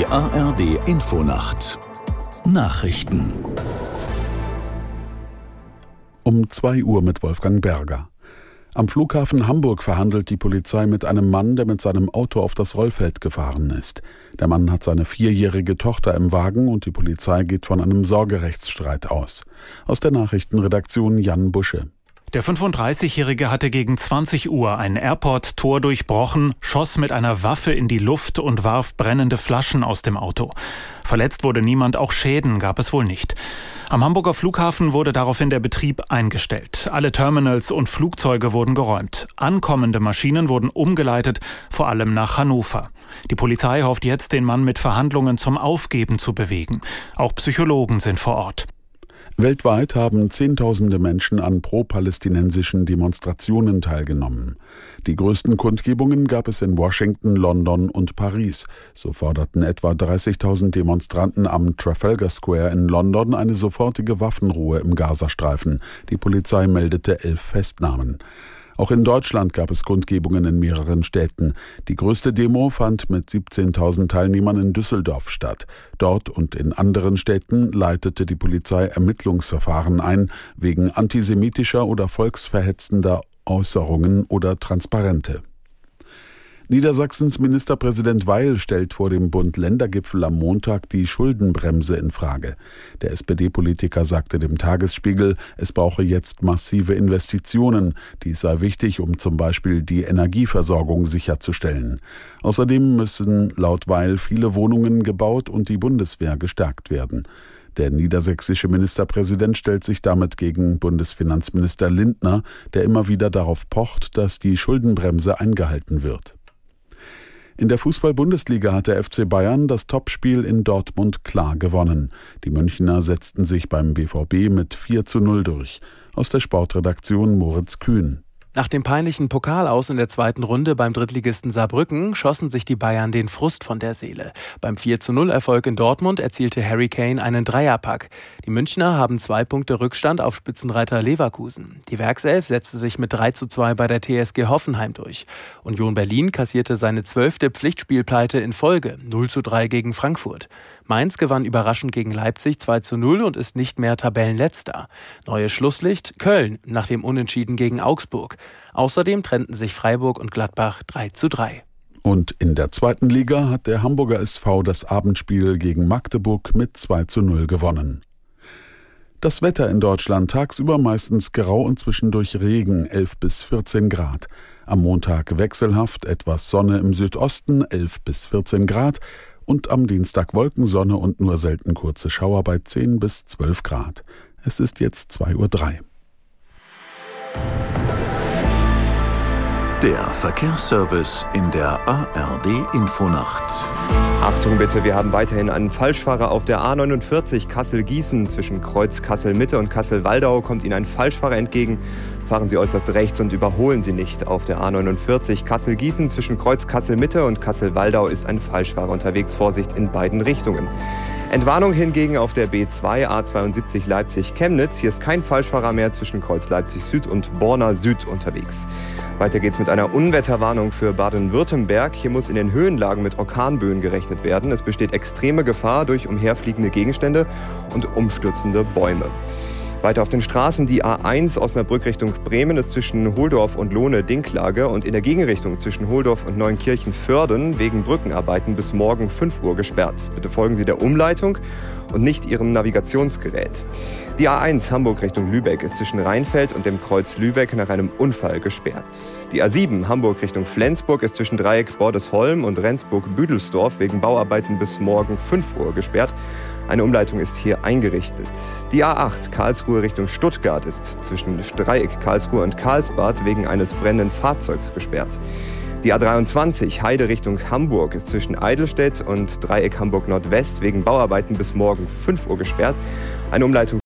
Die ARD Infonacht Nachrichten um 2 Uhr mit Wolfgang Berger. Am Flughafen Hamburg verhandelt die Polizei mit einem Mann, der mit seinem Auto auf das Rollfeld gefahren ist. Der Mann hat seine vierjährige Tochter im Wagen und die Polizei geht von einem Sorgerechtsstreit aus. Aus der Nachrichtenredaktion Jan Busche. Der 35-Jährige hatte gegen 20 Uhr ein Airport-Tor durchbrochen, schoss mit einer Waffe in die Luft und warf brennende Flaschen aus dem Auto. Verletzt wurde niemand, auch Schäden gab es wohl nicht. Am Hamburger Flughafen wurde daraufhin der Betrieb eingestellt. Alle Terminals und Flugzeuge wurden geräumt. Ankommende Maschinen wurden umgeleitet, vor allem nach Hannover. Die Polizei hofft jetzt, den Mann mit Verhandlungen zum Aufgeben zu bewegen. Auch Psychologen sind vor Ort. Weltweit haben Zehntausende Menschen an pro-palästinensischen Demonstrationen teilgenommen. Die größten Kundgebungen gab es in Washington, London und Paris. So forderten etwa 30.000 Demonstranten am Trafalgar Square in London eine sofortige Waffenruhe im Gazastreifen. Die Polizei meldete elf Festnahmen. Auch in Deutschland gab es Kundgebungen in mehreren Städten. Die größte Demo fand mit 17.000 Teilnehmern in Düsseldorf statt. Dort und in anderen Städten leitete die Polizei Ermittlungsverfahren ein wegen antisemitischer oder volksverhetzender Äußerungen oder Transparente. Niedersachsens Ministerpräsident Weil stellt vor dem Bund-Länder-Gipfel am Montag die Schuldenbremse in Frage. Der SPD-Politiker sagte dem Tagesspiegel, es brauche jetzt massive Investitionen. Dies sei wichtig, um zum Beispiel die Energieversorgung sicherzustellen. Außerdem müssen laut Weil viele Wohnungen gebaut und die Bundeswehr gestärkt werden. Der niedersächsische Ministerpräsident stellt sich damit gegen Bundesfinanzminister Lindner, der immer wieder darauf pocht, dass die Schuldenbremse eingehalten wird. In der Fußball-Bundesliga hat der FC Bayern das Topspiel in Dortmund klar gewonnen. Die Münchner setzten sich beim BVB mit 4 zu 0 durch. Aus der Sportredaktion Moritz Kühn. Nach dem peinlichen Pokalaus in der zweiten Runde beim Drittligisten Saarbrücken schossen sich die Bayern den Frust von der Seele. Beim 4 zu 0 Erfolg in Dortmund erzielte Harry Kane einen Dreierpack. Die Münchner haben zwei Punkte Rückstand auf Spitzenreiter Leverkusen. Die Werkself setzte sich mit 3 zu 2 bei der TSG Hoffenheim durch. Union Berlin kassierte seine zwölfte Pflichtspielpleite in Folge, 0 zu 3 gegen Frankfurt. Mainz gewann überraschend gegen Leipzig 2 zu 0 und ist nicht mehr Tabellenletzter. Neues Schlusslicht Köln nach dem Unentschieden gegen Augsburg. Außerdem trennten sich Freiburg und Gladbach 3 zu 3. Und in der zweiten Liga hat der Hamburger SV das Abendspiel gegen Magdeburg mit 2 zu 0 gewonnen. Das Wetter in Deutschland tagsüber meistens grau und zwischendurch Regen 11 bis 14 Grad. Am Montag wechselhaft etwas Sonne im Südosten 11 bis 14 Grad und am Dienstag Wolkensonne und nur selten kurze Schauer bei 10 bis 12 Grad. Es ist jetzt 2.03 Uhr. Der Verkehrsservice in der ARD Infonacht. Achtung bitte, wir haben weiterhin einen Falschfahrer auf der A49 Kassel-Gießen. Zwischen Kreuz Kassel-Mitte und Kassel-Waldau kommt Ihnen ein Falschfahrer entgegen. Fahren Sie äußerst rechts und überholen Sie nicht. Auf der A49 Kassel-Gießen zwischen Kreuz Kassel-Mitte und Kassel-Waldau ist ein Falschfahrer unterwegs. Vorsicht in beiden Richtungen. Entwarnung hingegen auf der B2 A72 Leipzig-Chemnitz. Hier ist kein Falschfahrer mehr zwischen Kreuz Leipzig Süd und Borna Süd unterwegs. Weiter geht's mit einer Unwetterwarnung für Baden-Württemberg. Hier muss in den Höhenlagen mit Orkanböen gerechnet werden. Es besteht extreme Gefahr durch umherfliegende Gegenstände und umstürzende Bäume. Weiter auf den Straßen die A1 Osnabrück Richtung Bremen ist zwischen Holdorf und Lohne Dinklage und in der Gegenrichtung zwischen Holdorf und Neunkirchen Förden wegen Brückenarbeiten bis morgen 5 Uhr gesperrt. Bitte folgen Sie der Umleitung und nicht Ihrem Navigationsgerät. Die A1 Hamburg Richtung Lübeck ist zwischen Rheinfeld und dem Kreuz Lübeck nach einem Unfall gesperrt. Die A7 Hamburg Richtung Flensburg ist zwischen Dreieck Bordesholm und Rendsburg-Büdelsdorf wegen Bauarbeiten bis morgen 5 Uhr gesperrt. Eine Umleitung ist hier eingerichtet. Die A8 Karlsruhe Richtung Stuttgart ist zwischen Dreieck Karlsruhe und Karlsbad wegen eines brennenden Fahrzeugs gesperrt. Die A23 Heide Richtung Hamburg ist zwischen Eidelstedt und Dreieck Hamburg Nordwest wegen Bauarbeiten bis morgen 5 Uhr gesperrt. Eine Umleitung